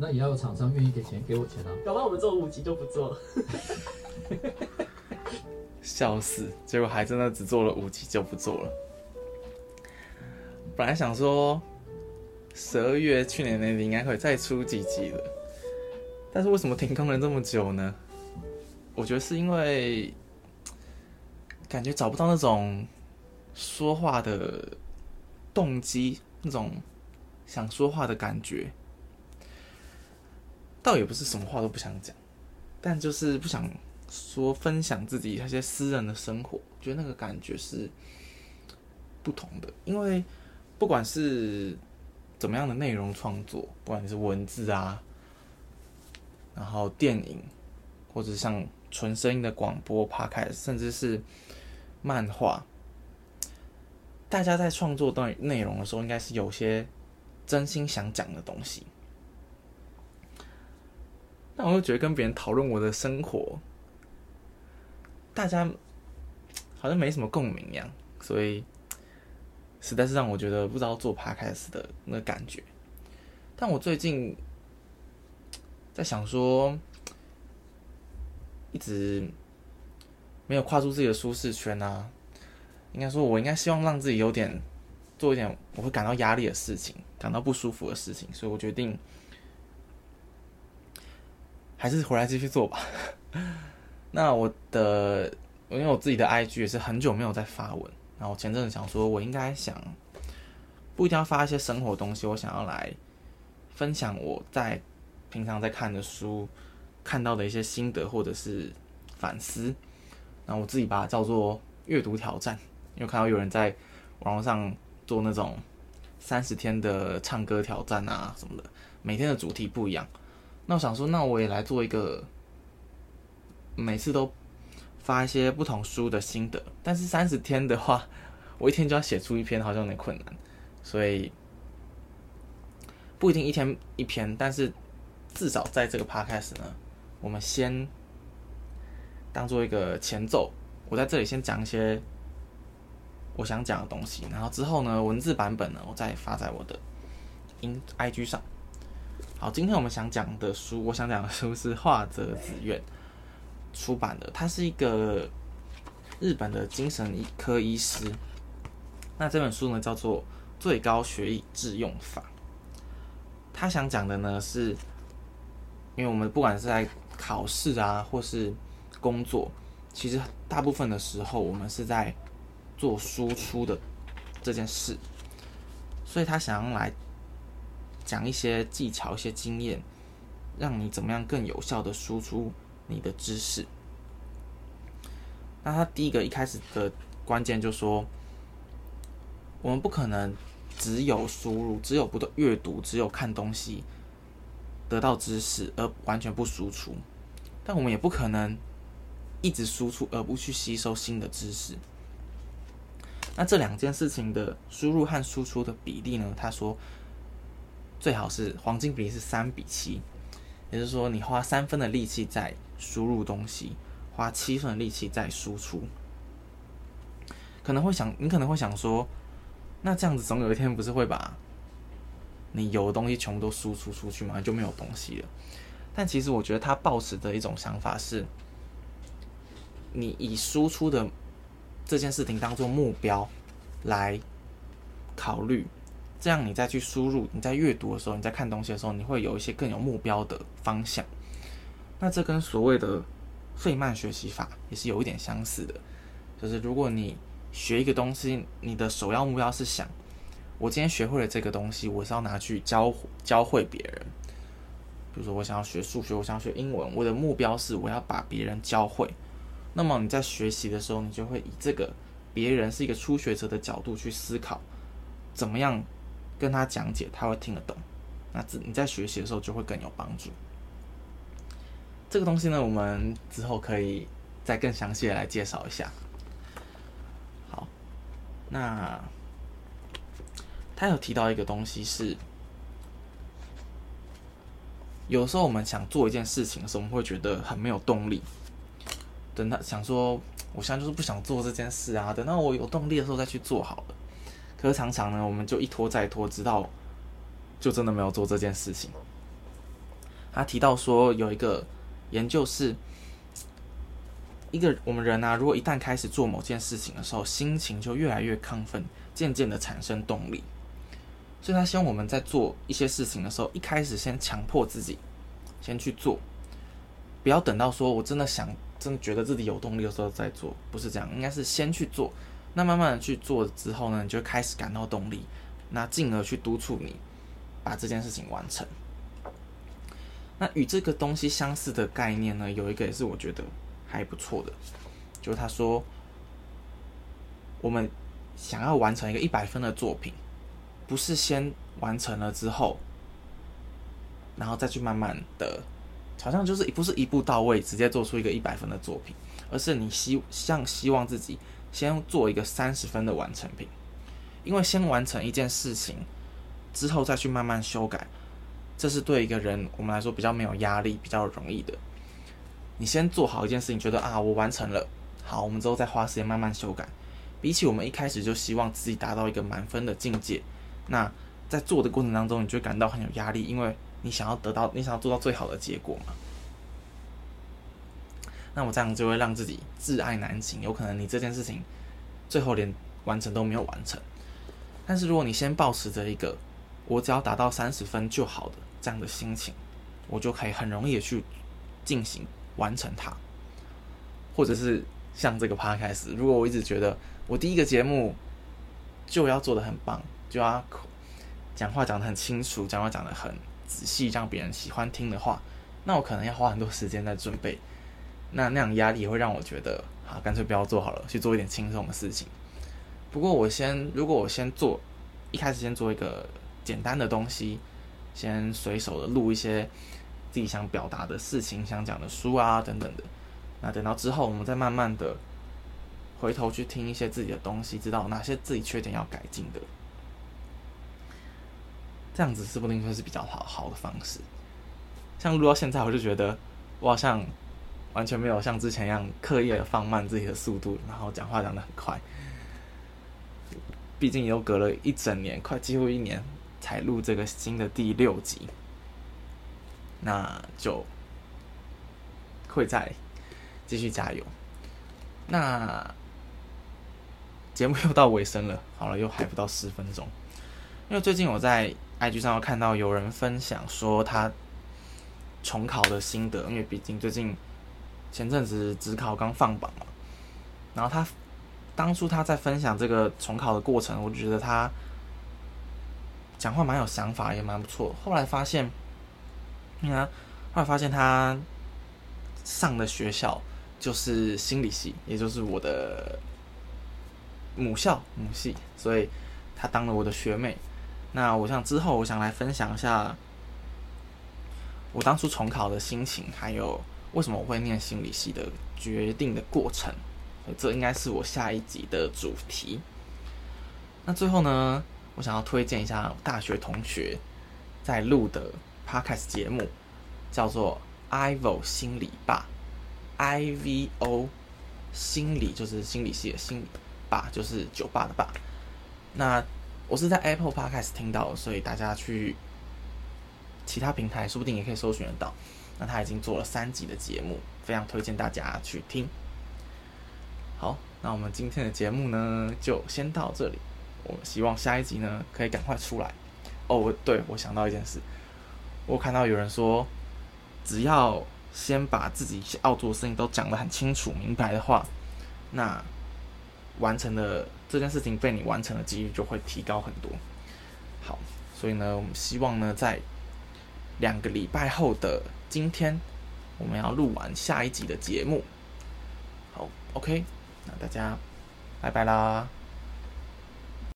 哦，那也要有厂商愿意给钱给我钱啊。搞不好我们做五集就不做了。笑死！结果还真的只做了五集就不做了。本来想说十二月去年年底应该会再出几集的，但是为什么停更了这么久呢？我觉得是因为感觉找不到那种说话的动机，那种想说话的感觉。倒也不是什么话都不想讲，但就是不想说分享自己那些私人的生活，觉得那个感觉是不同的。因为不管是怎么样的内容创作，不管是文字啊，然后电影，或者像纯声音的广播、p 开，甚至是漫画，大家在创作段内容的时候，应该是有些真心想讲的东西。但我又觉得跟别人讨论我的生活，大家好像没什么共鸣一样，所以实在是让我觉得不知道做 podcast 的那个感觉。但我最近在想说，一直没有跨出自己的舒适圈啊。应该说，我应该希望让自己有点做一点我会感到压力的事情，感到不舒服的事情，所以我决定。还是回来继续做吧。那我的，因为我自己的 IG 也是很久没有在发文，然后前阵子想说，我应该想不一定要发一些生活东西，我想要来分享我在平常在看的书看到的一些心得或者是反思。然后我自己把它叫做阅读挑战，因为看到有人在网络上做那种三十天的唱歌挑战啊什么的，每天的主题不一样。那我想说，那我也来做一个，每次都发一些不同书的心得。但是三十天的话，我一天就要写出一篇，好像有点困难。所以不一定一天一篇，但是至少在这个 podcast 呢，我们先当做一个前奏。我在这里先讲一些我想讲的东西，然后之后呢，文字版本呢，我再发在我的 in IG 上。好，今天我们想讲的书，我想讲的书是画泽子苑出版的。他是一个日本的精神科医师。那这本书呢，叫做《最高学以致用法》。他想讲的呢，是因为我们不管是在考试啊，或是工作，其实大部分的时候，我们是在做输出的这件事。所以他想要来。讲一些技巧、一些经验，让你怎么样更有效的输出你的知识。那他第一个一开始的关键就说，我们不可能只有输入、只有不断阅读、只有看东西得到知识而完全不输出，但我们也不可能一直输出而不去吸收新的知识。那这两件事情的输入和输出的比例呢？他说。最好是黄金比例是三比七，也就是说，你花三分的力气在输入东西，花七分的力气在输出。可能会想，你可能会想说，那这样子总有一天不是会把你有的东西全部都输出出去吗？就没有东西了。但其实我觉得他抱持的一种想法是，你以输出的这件事情当做目标来考虑。这样你再去输入，你在阅读的时候，你在看东西的时候，你会有一些更有目标的方向。那这跟所谓的费曼学习法也是有一点相似的，就是如果你学一个东西，你的首要目标是想，我今天学会了这个东西，我是要拿去教教会别人。比如说我想要学数学，我想要学英文，我的目标是我要把别人教会。那么你在学习的时候，你就会以这个别人是一个初学者的角度去思考，怎么样？跟他讲解，他会听得懂。那自你在学习的时候就会更有帮助。这个东西呢，我们之后可以再更详细的来介绍一下。好，那他有提到一个东西是，有时候我们想做一件事情的时候，我们会觉得很没有动力。等他想说，我现在就是不想做这件事啊，等到我有动力的时候再去做好了。可是常常呢，我们就一拖再拖，直到就真的没有做这件事情。他提到说有一个研究是，一个我们人啊，如果一旦开始做某件事情的时候，心情就越来越亢奋，渐渐的产生动力。所以他希望我们在做一些事情的时候，一开始先强迫自己先去做，不要等到说我真的想、真的觉得自己有动力的时候再做，不是这样，应该是先去做。那慢慢的去做之后呢，你就开始感到动力，那进而去督促你把这件事情完成。那与这个东西相似的概念呢，有一个也是我觉得还不错的，就是他说，我们想要完成一个一百分的作品，不是先完成了之后，然后再去慢慢的，好像就是不是一步到位，直接做出一个一百分的作品，而是你希像希望自己先做一个三十分的完成品，因为先完成一件事情之后再去慢慢修改。这是对一个人我们来说比较没有压力、比较容易的。你先做好一件事情，觉得啊我完成了，好，我们之后再花时间慢慢修改。比起我们一开始就希望自己达到一个满分的境界，那在做的过程当中，你就感到很有压力，因为你想要得到，你想要做到最好的结果嘛。那我这样就会让自己挚爱难行，有可能你这件事情最后连完成都没有完成。但是如果你先保持着一个我只要达到三十分就好的。这样的心情，我就可以很容易的去进行完成它，或者是像这个 podcast，如果我一直觉得我第一个节目就要做的很棒，就要讲话讲的很清楚，讲话讲的很仔细，让别人喜欢听的话，那我可能要花很多时间在准备，那那样压力也会让我觉得，好，干脆不要做好了，去做一点轻松的事情。不过我先，如果我先做，一开始先做一个简单的东西。先随手的录一些自己想表达的事情、想讲的书啊等等的，那等到之后，我们再慢慢的回头去听一些自己的东西，知道哪些自己缺点要改进的，这样子说不定会是比较好好的方式。像录到现在，我就觉得我好像完全没有像之前一样刻意的放慢自己的速度，然后讲话讲的很快。毕竟又隔了一整年，快几乎一年。才录这个新的第六集，那就会再继续加油。那节目又到尾声了，好了，又还不到十分钟。因为最近我在 IG 上看到有人分享说他重考的心得，因为毕竟最近前阵子职考刚放榜嘛，然后他当初他在分享这个重考的过程，我觉得他。讲话蛮有想法，也蛮不错。后来发现，你看，后来发现他上的学校就是心理系，也就是我的母校母系，所以他当了我的学妹。那我想之后，我想来分享一下我当初重考的心情，还有为什么我会念心理系的决定的过程。这应该是我下一集的主题。那最后呢？我想要推荐一下大学同学在录的 podcast 节目，叫做 Ivo 心理吧，I V O 心理就是心理系的心理吧，就是酒吧的吧。那我是在 Apple Podcast 听到，所以大家去其他平台说不定也可以搜寻得到。那他已经做了三集的节目，非常推荐大家去听。好，那我们今天的节目呢，就先到这里。我希望下一集呢可以赶快出来。哦，对，我想到一件事，我看到有人说，只要先把自己要做的事情都讲得很清楚明白的话，那完成的这件事情被你完成的几率就会提高很多。好，所以呢，我们希望呢在两个礼拜后的今天，我们要录完下一集的节目。好，OK，那大家拜拜啦。